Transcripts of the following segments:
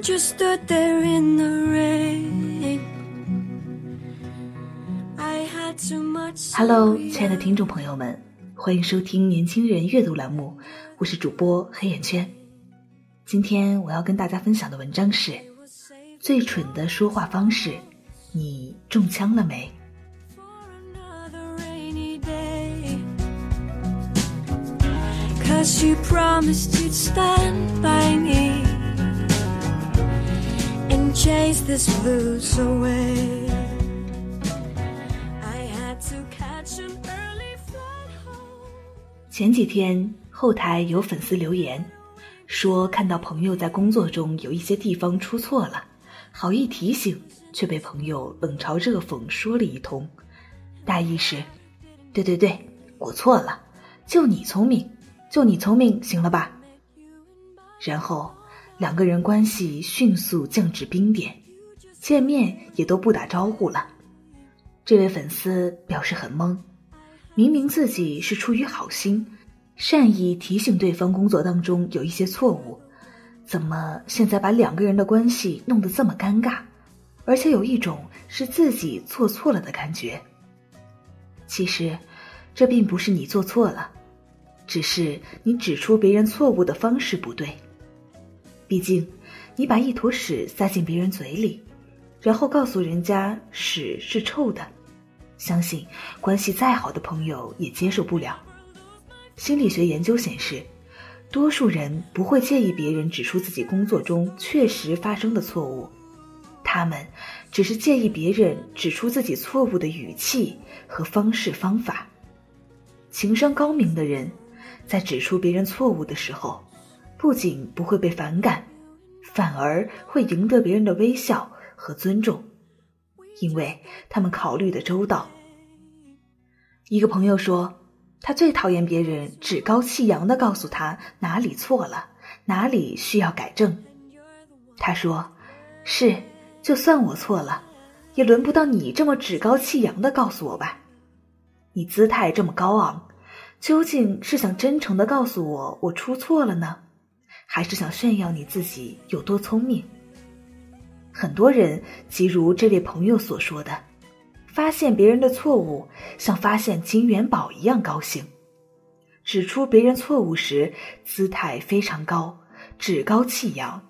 Just stood there in the rain. I had too much. Hello，亲爱的听众朋友们，欢迎收听年轻人阅读栏目，我是主播黑眼圈。今天我要跟大家分享的文章是《最蠢的说话方式》，你中枪了没. Cause you promised you'd stand by me chase this blues away. I had to catch a early flight home. 前几天后台有粉丝留言，说看到朋友在工作中有一些地方出错了，好意提醒，却被朋友冷嘲热讽说了一通，大意是：对对对，我错了，就你聪明，就你聪明，行了吧？然后两个人关系迅速降至冰点，见面也都不打招呼了。这位粉丝表示很懵，明明自己是出于好心，善意提醒对方工作当中有一些错误，怎么现在把两个人的关系弄得这么尴尬，而且有一种是自己做错了的感觉？其实，这并不是你做错了，只是你指出别人错误的方式不对。毕竟，你把一坨屎塞进别人嘴里，然后告诉人家屎是臭的，相信关系再好的朋友也接受不了。心理学研究显示，多数人不会介意别人指出自己工作中确实发生的错误，他们只是介意别人指出自己错误的语气和方式方法。情商高明的人，在指出别人错误的时候，不仅不会被反感，反而会赢得别人的微笑和尊重，因为他们考虑的周到。一个朋友说，他最讨厌别人趾高气扬的告诉他哪里错了，哪里需要改正。他说：“是，就算我错了，也轮不到你这么趾高气扬的告诉我吧。你姿态这么高昂，究竟是想真诚的告诉我我出错了呢，还是想炫耀你自己有多聪明？”很多人，即如这位朋友所说的。发现别人的错误，像发现金元宝一样高兴；指出别人错误时，姿态非常高，趾高气扬。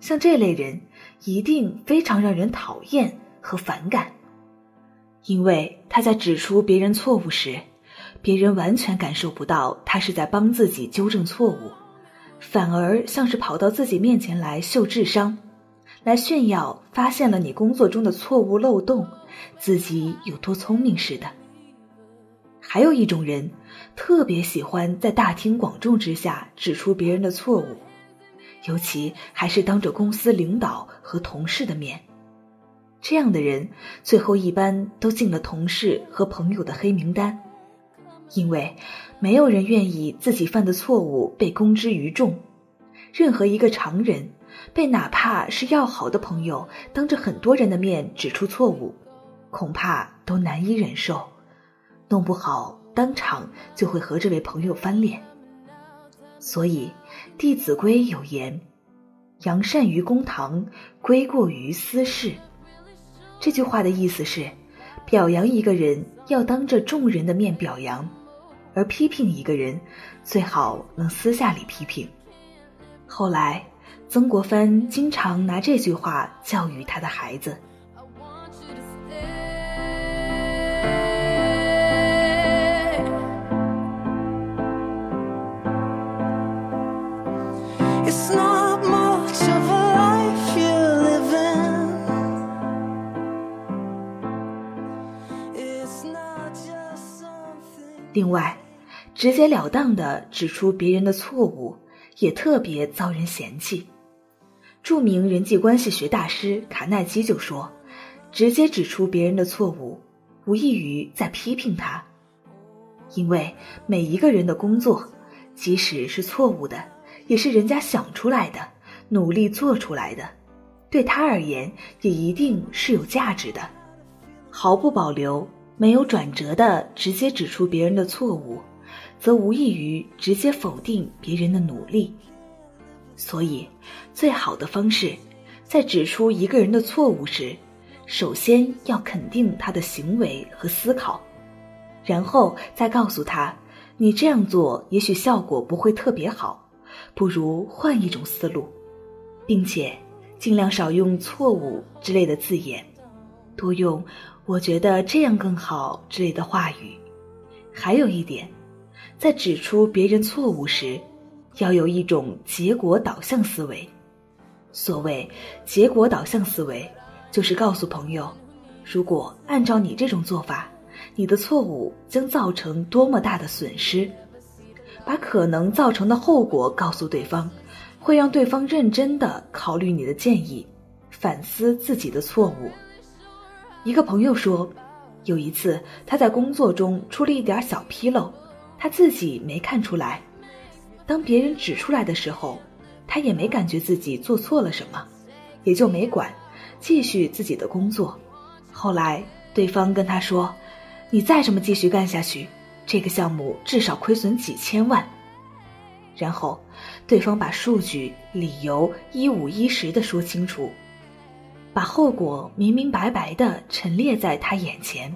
像这类人，一定非常让人讨厌和反感，因为他在指出别人错误时，别人完全感受不到他是在帮自己纠正错误，反而像是跑到自己面前来秀智商。来炫耀发现了你工作中的错误漏洞，自己有多聪明似的。还有一种人，特别喜欢在大庭广众之下指出别人的错误，尤其还是当着公司领导和同事的面。这样的人最后一般都进了同事和朋友的黑名单，因为没有人愿意自己犯的错误被公之于众。任何一个常人。被哪怕是要好的朋友当着很多人的面指出错误，恐怕都难以忍受，弄不好当场就会和这位朋友翻脸。所以《弟子规》有言：“扬善于公堂，归过于私事。”这句话的意思是，表扬一个人要当着众人的面表扬，而批评一个人最好能私下里批评。后来曾国藩经常拿这句话教育他的孩子。另外。直截了当的指出别人的错误，也特别遭人嫌弃。著名人际关系学大师卡耐基就说：“直接指出别人的错误，无异于在批评他。因为每一个人的工作，即使是错误的，也是人家想出来的，努力做出来的，对他而言也一定是有价值的。毫不保留、没有转折的直接指出别人的错误，则无异于直接否定别人的努力。”所以，最好的方式，在指出一个人的错误时，首先要肯定他的行为和思考，然后再告诉他，你这样做也许效果不会特别好，不如换一种思路，并且尽量少用“错误”之类的字眼，多用“我觉得这样更好”之类的话语。还有一点，在指出别人错误时。要有一种结果导向思维。所谓结果导向思维，就是告诉朋友，如果按照你这种做法，你的错误将造成多么大的损失，把可能造成的后果告诉对方，会让对方认真的考虑你的建议，反思自己的错误。一个朋友说，有一次他在工作中出了一点小纰漏，他自己没看出来。当别人指出来的时候，他也没感觉自己做错了什么，也就没管，继续自己的工作。后来对方跟他说：“你再这么继续干下去，这个项目至少亏损几千万。”然后对方把数据、理由一五一十的说清楚，把后果明明白白的陈列在他眼前。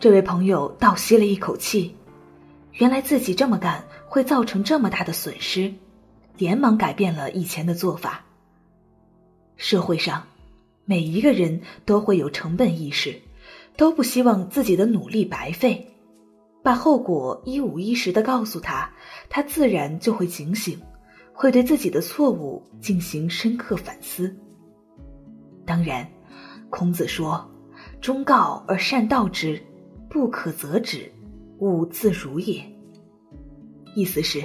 这位朋友倒吸了一口气，原来自己这么干。会造成这么大的损失，连忙改变了以前的做法。社会上，每一个人都会有成本意识，都不希望自己的努力白费。把后果一五一十的告诉他，他自然就会警醒，会对自己的错误进行深刻反思。当然，孔子说：“忠告而善道之，不可则止，勿自如也。”意思是，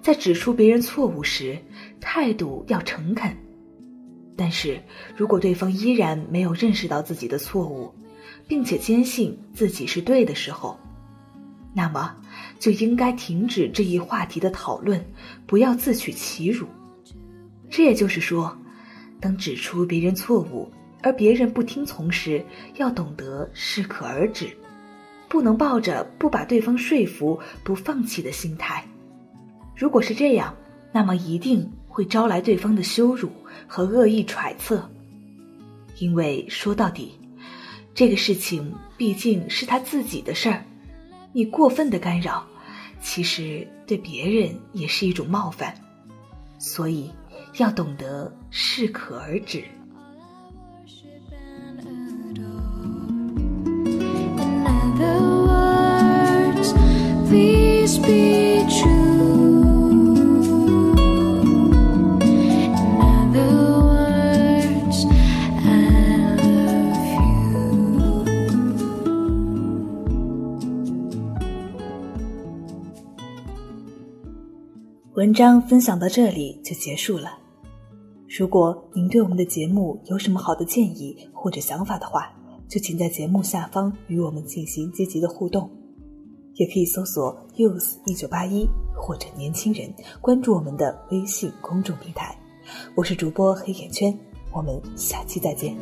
在指出别人错误时，态度要诚恳。但是如果对方依然没有认识到自己的错误，并且坚信自己是对的时候，那么就应该停止这一话题的讨论，不要自取其辱。这也就是说，当指出别人错误，而别人不听从时，要懂得适可而止。不能抱着不把对方说服、不放弃的心态。如果是这样，那么一定会招来对方的羞辱和恶意揣测。因为说到底，这个事情毕竟是他自己的事儿，你过分的干扰，其实对别人也是一种冒犯。所以要懂得适可而止。文章分享到这里就结束了。如果您对我们的节目有什么好的建议或者想法的话，就请在节目下方与我们进行积极的互动。也可以搜索 “use 一九八一”或者“年轻人”，关注我们的微信公众平台。我是主播黑眼圈，我们下期再见。